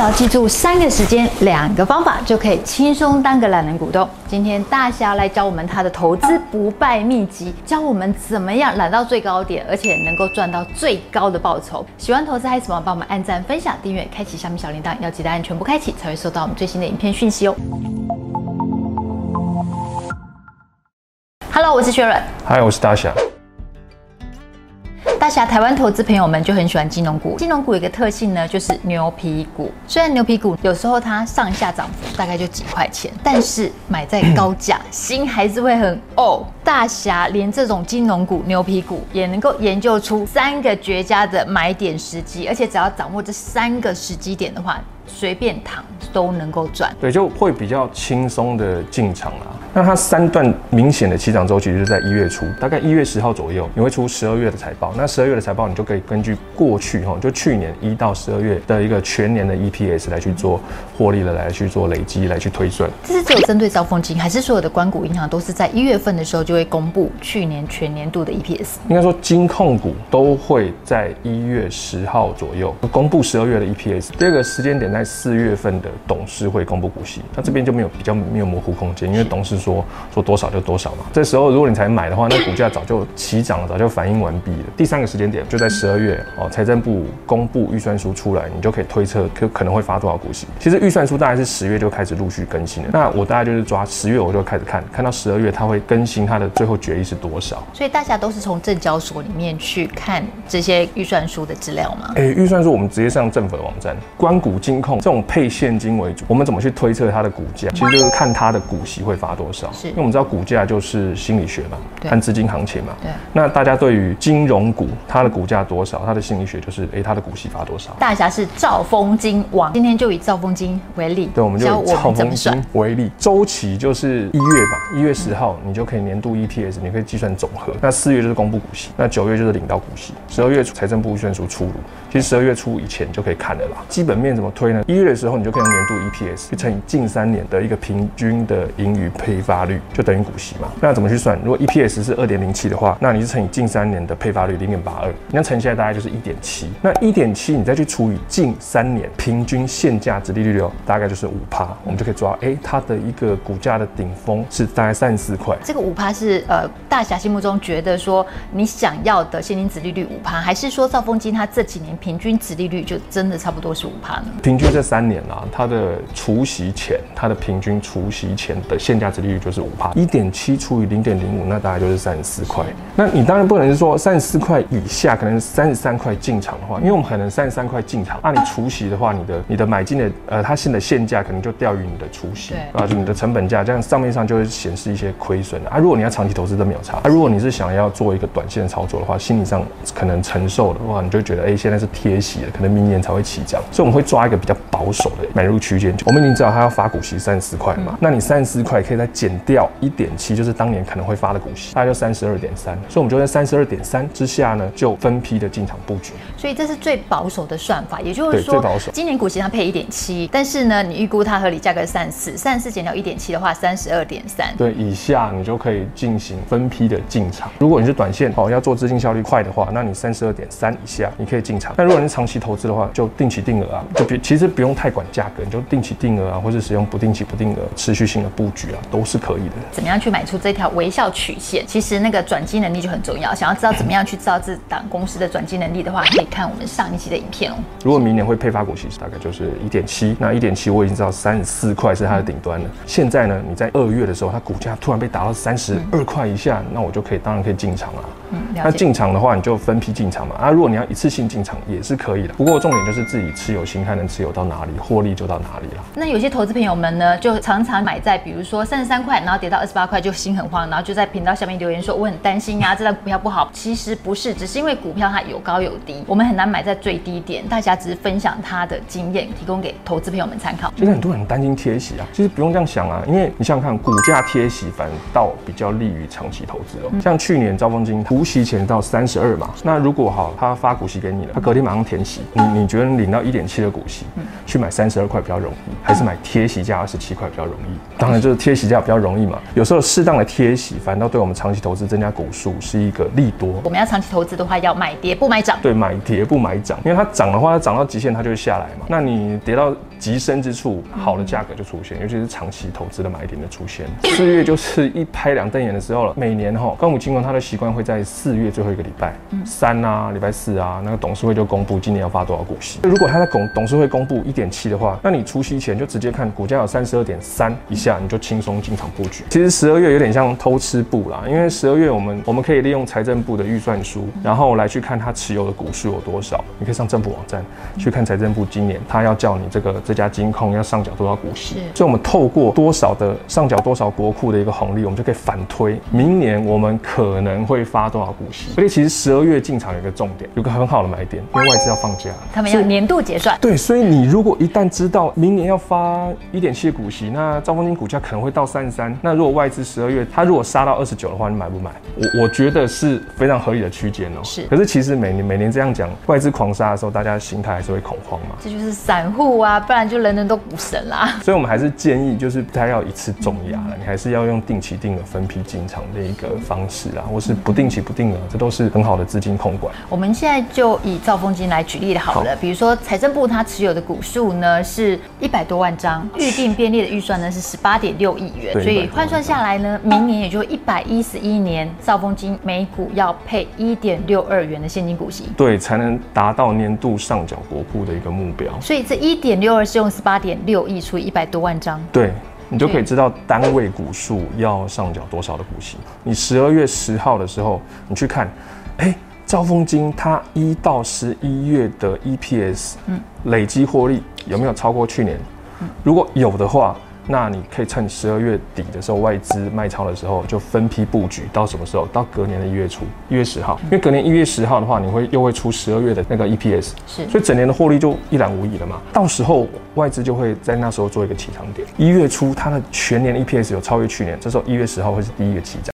只要记住三个时间、两个方法，就可以轻松当个懒人股东。今天大侠来教我们他的投资不败秘籍，教我们怎么样懒到最高点，而且能够赚到最高的报酬。喜欢投资还是什么？帮我们按赞、分享、订阅、开启下面小铃铛，要记得按全部开启，才会收到我们最新的影片讯息哦。Hello，我是雪伦。Hi，我是大侠。大侠，台湾投资朋友们就很喜欢金融股。金融股有一个特性呢，就是牛皮股。虽然牛皮股有时候它上下涨幅大概就几块钱，但是买在高价，心还是会很哦。大侠连这种金融股、牛皮股也能够研究出三个绝佳的买点时机，而且只要掌握这三个时机点的话，随便躺都能够赚。对，就会比较轻松的进场啦。那它三段明显的起涨周期就是在一月初，大概一月十号左右，你会出十二月的财报。那十二月的财报，你就可以根据过去哈，就去年一到十二月的一个全年的 EPS 来去做获利的，来去做累积，来去推算。这是只有针对兆丰金，还是所有的关谷银行都是在一月份的时候就会公布去年全年度的 EPS？应该说金控股都会在一月十号左右公布十二月的 EPS。第二个时间点在四月份的董事会公布股息，那这边就没有比较没有模糊空间，因为董事。说说多少就多少嘛。这时候如果你才买的话，那股价早就起涨了，早就反应完毕了。第三个时间点就在十二月哦，财政部公布预算书出来，你就可以推测可可能会发多少股息。其实预算书大概是十月就开始陆续更新了。那我大概就是抓十月我就开始看，看到十二月它会更新它的最后决议是多少。所以大家都是从证交所里面去看这些预算书的资料吗？哎，预算书我们直接上政府的网站，关股金控这种配现金为主，我们怎么去推测它的股价？其实就是看它的股息会发多少。是，因为我们知道股价就是心理学嘛，看资金行情嘛。对。那大家对于金融股，它的股价多少，它的心理学就是，哎，它的股息发多少？大侠是兆丰金王，今天就以兆丰金为例。对，我们就以兆丰金为例，周期就是一月吧，一月十号你就可以年度 EPS，你可以计算总和。那四月就是公布股息，那九月就是领到股息，十二月财政部预算书出炉，其实十二月初以前就可以看了啦。基本面怎么推呢？一月的时候你就可以用年度 EPS 去乘以近三年的一个平均的盈余配发率。就等于股息嘛，那怎么去算？如果 EPS 是二点零七的话，那你是乘以近三年的配发率零点八二，那乘下来大概就是一点七。那一点七你再去除以近三年平均现价值利率哦，大概就是五趴，我们就可以抓，哎、欸，它的一个股价的顶峰是大概三十四块。这个五趴是呃，大侠心目中觉得说你想要的现金值利率五趴，还是说兆丰金它这几年平均值利率就真的差不多是五趴呢？平均这三年啊，它的除息前，它的平均除息前的现价值利率就是五帕。一点七除以零点零五，那大概就是三十四块。那你当然不能是说三十四块以下，可能是三十三块进场的话，因为我们可能三十三块进场，那、啊、你除息的话，你的你的买进的呃，它现在的现价可能就掉于你的除息，啊，就你的成本价，这样账面上就会显示一些亏损啊。如果你要长期投资，都没有差。啊，如果你是想要做一个短线操作的话，心理上可能承受的话，你就觉得哎、欸，现在是贴息的，可能明年才会起涨，所以我们会抓一个比较保守的买入区间。我们已经知道它要发股息三十四块嘛，那你三十四块可以再减掉一点七，就是当年可能会发的股息，大概就三十二点三，所以我们就在三十二点三之下呢，就分批的进场布局。所以这是最保守的算法，也就是说，最保守。今年股息它配一点七，但是呢，你预估它合理价格三十四，三十四减掉一点七的话，三十二点三。对，以下你就可以进行分批的进场。如果你是短线哦，要做资金效率快的话，那你三十二点三以下你可以进场。那如果你是长期投资的话，就定期定额啊，就别其实不用太管价格，你就定期定额啊，或者使用不定期不定额持续性的布局啊，都是可以的。怎么样去买出这条微笑曲线？其实那个转机能力就很重要。想要知道怎么样去知道这档公司的转机能力的话，可以看我们上一期的影片哦。如果明年会配发股息，大概就是一点七。那一点七我已经知道三十四块是它的顶端了。现在呢，你在二月的时候，它股价突然被打到三十二块以下，那我就可以当然可以进场了。嗯，那进场的话，你就分批进场嘛。啊，如果你要一次性进场也是可以的。不过重点就是自己持有心态能持有到哪里，获利就到哪里了。那有些投资朋友们呢，就常常买在比如说三十三块，然后跌到二十八块就心很慌，然后就在频道下面留言说我很担心呀、啊，这张股票不好。其实不是，只是因为股票它有高有低，我们很难买在最低点。大家只是分享他的经验，提供给投资朋友们参考。其实很多人担心贴息啊，其实不用这样想啊，因为你想想看，股价贴息反倒比较利于长期投资哦。像去年兆丰金股息前到三十二嘛，那如果好，他发股息给你了，他隔天马上填息，你你觉得领到一点七的股息，去买三十二块比较容易，还是买贴息价二十七块比较容易？当然就是贴息价掉比较容易嘛。有时候适当的贴息，反倒对我们长期投资增加股数是一个利多。我们要长期投资的话，要买跌不买涨。对，买跌不买涨，因为它涨的话，它涨到极限它就会下来嘛。那你跌到极深之处，好的价格就出现，尤其是长期投资的买点的出现。四月就是一拍两瞪眼的时候了。每年哈，高股金融它的习惯会在四月最后一个礼拜三啊，礼拜四啊，那个董事会就公布今年要发多少股息。如果他在董董事会公布一点七的话，那你除息前就直接看股价有三十二点三以下，你就轻松进场布局。其实十二月有点像偷吃布啦，因为十二月我们我们可以利用财政部的预算书，然后来去看它持有的股数有多少。你可以上政府网站去看财政部今年他要叫你这个这家金控要上缴多少股息。所以我们透过多少的上缴多少国库的一个红利，我们就可以反推明年我们可能会发多少股息。所以其实十二月进场有一个重点，有个很好的买点，因为外资要放假，他们要年度结算。对，所以你如果一旦知道明年要发一点七的股息，那兆丰金股价可能会到三十三。那如果外资十二月它如果杀到二十九的话，你买不买？我我觉得是非常合理的区间哦。是。可是其实每年每年这样讲，外资狂杀的时候，大家的心态还是会恐慌嘛。这就是散户啊，不然就人人都股神啦。所以我们还是建议，就是不太要一次重压了，你还是要用定期定额分批进场的一个方式啊，或是不定期不定额，这都是很好的资金控管。我们现在就以兆丰金来举例的好了，好，比如说财政部它持有的股数呢是一百多万张，预定编列的预算呢是十八点六亿元，所以换算下来呢，明年也就一百一十一年，兆丰金每股要配一点六二元的现金股息，对，才能达到年度上缴国库的一个目标。所以这一点六二是用十八点六亿除以一百多万张，对。你就可以知道单位股数要上缴多少的股息。你十二月十号的时候，你去看，哎，兆丰金它一到十一月的 EPS，嗯，累积获利有没有超过去年？如果有的话。那你可以趁十二月底的时候，外资卖超的时候，就分批布局到什么时候？到隔年的一月初，一月十号。因为隔年一月十号的话，你会又会出十二月的那个 EPS，是，所以整年的获利就一览无遗了嘛。到时候外资就会在那时候做一个起涨点。一月初它的全年 EPS 有超越去年，这时候一月十号会是第一个起涨。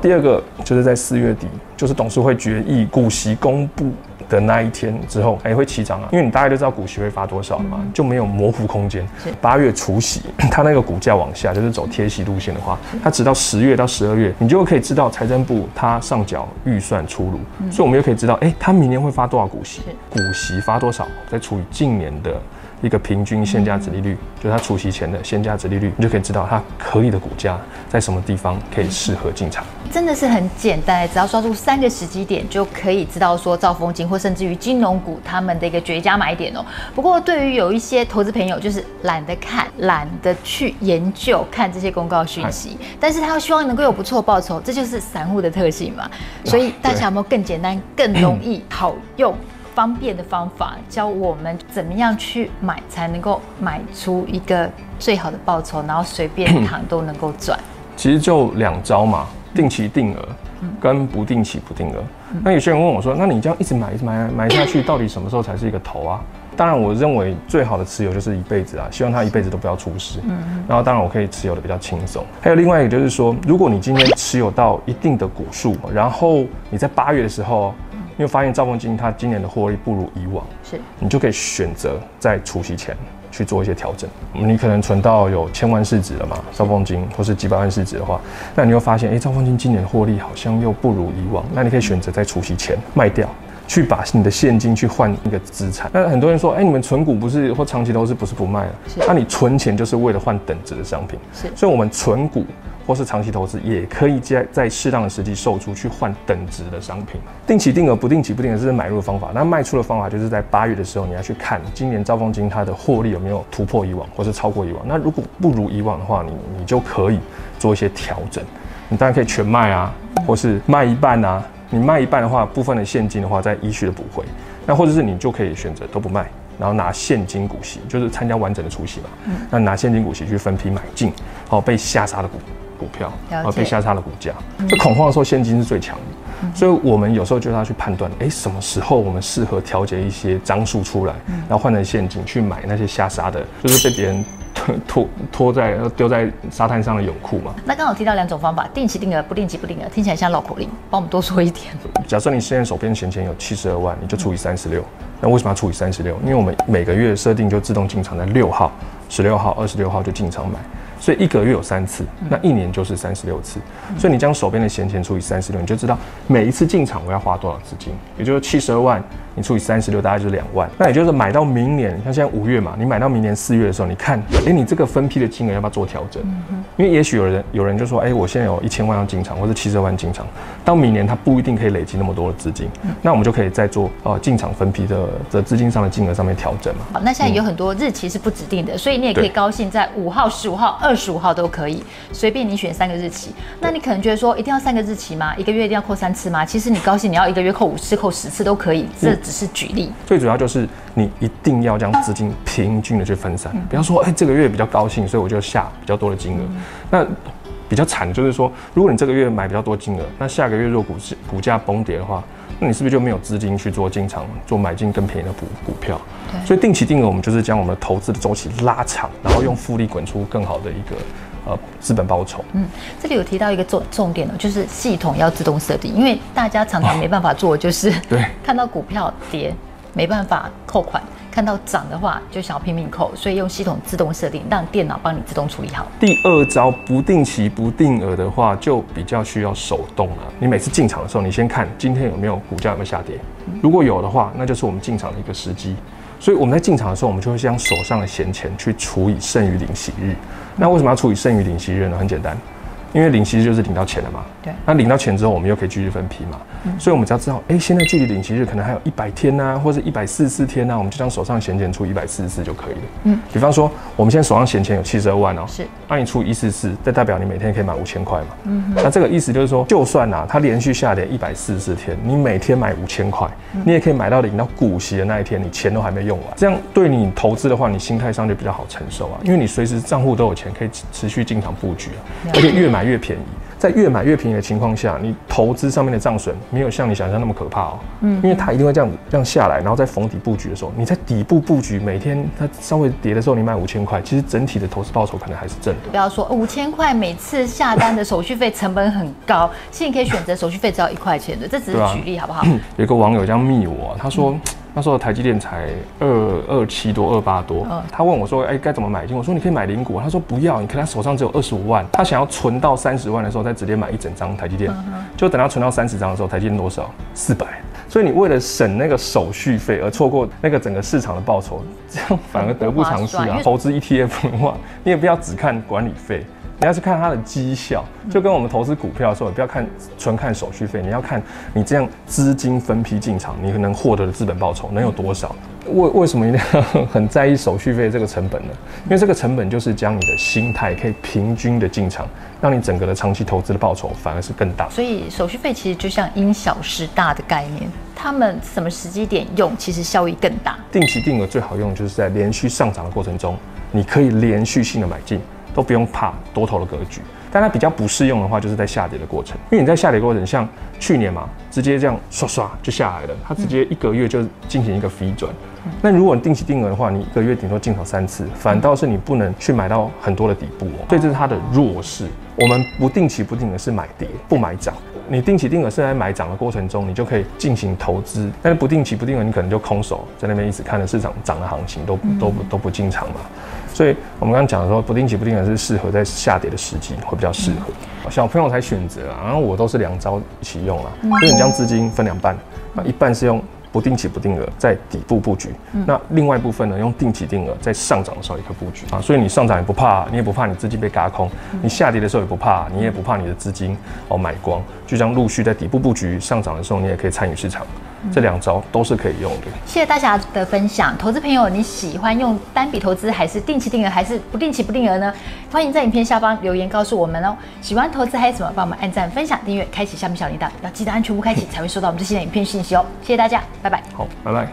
第二个就是在四月底，就是董事会决议股息公布的那一天之后，还会起涨啊，因为你大概都知道股息会发多少了嘛，就没有模糊空间。八月除息，它那个股价往下，就是走贴息路线的话，它直到十月到十二月，你就可以知道财政部它上缴预算出炉，所以我们又可以知道，哎，它明年会发多少股息，股息发多少，再除以近年的。一个平均现价值利率，就是它除息前的现价值利率，你就可以知道它可以的股价在什么地方可以适合进场。真的是很简单，只要抓住三个时机点，就可以知道说兆丰金或甚至于金融股他们的一个绝佳买点哦。不过对于有一些投资朋友，就是懒得看、懒得去研究看这些公告讯息，但是他又希望能够有不错报酬，这就是散户的特性嘛。所以大家有没有更简单、更容易、好用？方便的方法，教我们怎么样去买才能够买出一个最好的报酬，然后随便躺都能够赚。其实就两招嘛，定期定额跟不定期不定额。那有些人问我说：“那你这样一直买一直买买下去，到底什么时候才是一个头啊？”当然，我认为最好的持有就是一辈子啊，希望他一辈子都不要出事。嗯，然后当然我可以持有的比较轻松。还有另外一个就是说，如果你今天持有到一定的股数，然后你在八月的时候。因为发现兆丰金它今年的获利不如以往，是，你就可以选择在除夕前去做一些调整。你可能存到有千万市值了嘛，兆丰金或是几百万市值的话，那你会发现，哎、欸，兆丰金今年的获利好像又不如以往，那你可以选择在除夕前卖掉。去把你的现金去换一个资产。那很多人说，哎、欸，你们存股不是或长期投资不是不卖了？那你存钱就是为了换等值的商品。是，所以我们存股或是长期投资也可以在在适当的时机售出去换等值的商品。定期定额、不定期不定额这是买入的方法。那卖出的方法就是在八月的时候，你要去看今年兆丰金它的获利有没有突破以往，或是超过以往。那如果不如以往的话，你你就可以做一些调整。你当然可以全卖啊，或是卖一半啊。你卖一半的话，部分的现金的话再依序的补回，那或者是你就可以选择都不卖，然后拿现金股息，就是参加完整的除息嘛。嗯。那拿现金股息去分批买进，好被下杀的股股票，然后被下杀的股价。这恐慌的时候，现金是最强的。嗯。所以我们有时候就要去判断，哎，什么时候我们适合调节一些张数出来，然后换成现金去买那些下杀的，就是被别人。拖拖在丢在沙滩上的泳裤嘛？那刚好提到两种方法，定期定额、不定期不定额，听起来像绕口令，帮我们多说一点。假设你现在手边闲钱有七十二万，你就除以三十六。那为什么要除以三十六？因为我们每个月设定就自动进场在六号、十六号、二十六号就进场买。所以一个月有三次，那一年就是三十六次。所以你将手边的闲钱除以三十六，你就知道每一次进场我要花多少资金，也就是七十二万，你除以三十六，大概就是两万。那也就是买到明年，像现在五月嘛，你买到明年四月的时候，你看，哎，你这个分批的金额要不要做调整？因为也许有人有人就说，哎，我现在有一千万要进场，或者七十二万进场，到明年他不一定可以累积那么多的资金，那我们就可以再做呃进场分批的的资金上的金额上面调整嘛。好，那现在有很多日期是不指定的，所以你也可以高兴在五号、十五号、二十五号都可以，随便你选三个日期。那你可能觉得说，一定要三个日期吗？一个月一定要扣三次吗？其实你高兴，你要一个月扣五次、扣十次都可以，这只是举例。最主要就是你一定要将资金平均的去分散，不要说，哎，这个月比较高兴，所以我就下比较多的金额。那比较惨就是说，如果你这个月买比较多金额，那下个月若股市股价崩跌的话，那你是不是就没有资金去做经常、做买进更便宜的股股票？对。所以定期定额，我们就是将我们的投资的周期拉长，然后用复利滚出更好的一个呃资本报酬。嗯，这里有提到一个重重点呢，就是系统要自动设定，因为大家常常没办法做，就是对 看到股票跌没办法扣款。看到涨的话，就想要拼命扣，所以用系统自动设定，让电脑帮你自动处理好。第二招不定期不定额的话，就比较需要手动了。你每次进场的时候，你先看今天有没有股价有没有下跌，如果有的话，那就是我们进场的一个时机。所以我们在进场的时候，我们就会将手上的闲钱去除以剩余领息日。那为什么要除以剩余领息日呢？很简单。因为领息日就是领到钱了嘛，对，那领到钱之后，我们又可以继续分批嘛，嗯，所以我们只要知道，哎、欸，现在距离领息日可能还有一百天呐、啊，或者一百四十四天呐、啊，我们就将手上闲钱出一百四十四就可以了。嗯，比方说，我们现在手上闲钱有七十二万哦、喔，是，那你出一四四，这代表你每天可以买五千块嘛。嗯哼，那这个意思就是说，就算呐，它连续下跌一百四十四天，你每天买五千块，你也可以买到领到股息的那一天，你钱都还没用完，这样对你投资的话，你心态上就比较好承受啊，因为你随时账户都有钱，可以持续进场布局啊，而且越买越便宜。在越买越便宜的情况下，你投资上面的账损没有像你想象那么可怕哦。嗯，因为它一定会这样子这样下来，然后在逢底布局的时候，你在底部布局，每天它稍微跌的时候，你买五千块，其实整体的投资报酬可能还是正的。不要说五千块每次下单的手续费成本很高，其实你可以选择手续费只要一块钱的，这只是举例好不好？有个网友这样密我，他说。嗯那时候台积电才二二七多，二八多。他问我说：“哎，该怎么买进？”我说：“你可以买零股。”他说：“不要，你看他手上只有二十五万，他想要存到三十万的时候再直接买一整张台积电。就等他存到三十张的时候，台积电多少？四百。所以你为了省那个手续费而错过那个整个市场的报酬，这样反而得不偿失啊！投资 ETF 的话，你也不要只看管理费。你要是看它的绩效，就跟我们投资股票的时候，也不要看纯看手续费，你要看你这样资金分批进场，你可能获得的资本报酬能有多少？为为什么一定要很在意手续费这个成本呢？因为这个成本就是将你的心态可以平均的进场，让你整个的长期投资的报酬反而是更大。所以手续费其实就像因小失大的概念，他们什么时机点用，其实效益更大。定期定额最好用，就是在连续上涨的过程中，你可以连续性的买进。都不用怕多头的格局，但它比较不适用的话，就是在下跌的过程。因为你在下跌过程，像去年嘛，直接这样刷刷就下来了，它直接一个月就进行一个飞转。那如果你定期定额的话，你一个月顶多进场三次，反倒是你不能去买到很多的底部哦。所以这是它的弱势。我们不定期不定额是买跌不买涨，你定期定额是在买涨的过程中，你就可以进行投资。但是不定期不定额，你可能就空手在那边一直看着市场涨的行情，都都不都不进场嘛。所以我们刚刚讲的说，不定期不定额是适合在下跌的时机会比较适合。小朋友才选择啊，然后我都是两招一起用啊，所以你将资金分两半，那一半是用。不定期不定额在底部布局，嗯、那另外一部分呢，用定期定额在上涨的时候也可以布局啊。所以你上涨也不怕，你也不怕你资金被嘎空，嗯、你下跌的时候也不怕，你也不怕你的资金哦买光，就这样陆续在底部布局，上涨的时候你也可以参与市场。这两招都是可以用的。谢谢大家的分享，投资朋友，你喜欢用单笔投资，还是定期定额，还是不定期不定额呢？欢迎在影片下方留言告诉我们哦。喜欢投资还有什么？帮我们按赞、分享、订阅、开启下面小铃铛，要记得按全部开启，才会收到我们最新的影片信息哦。谢谢大家，拜拜。好，拜拜。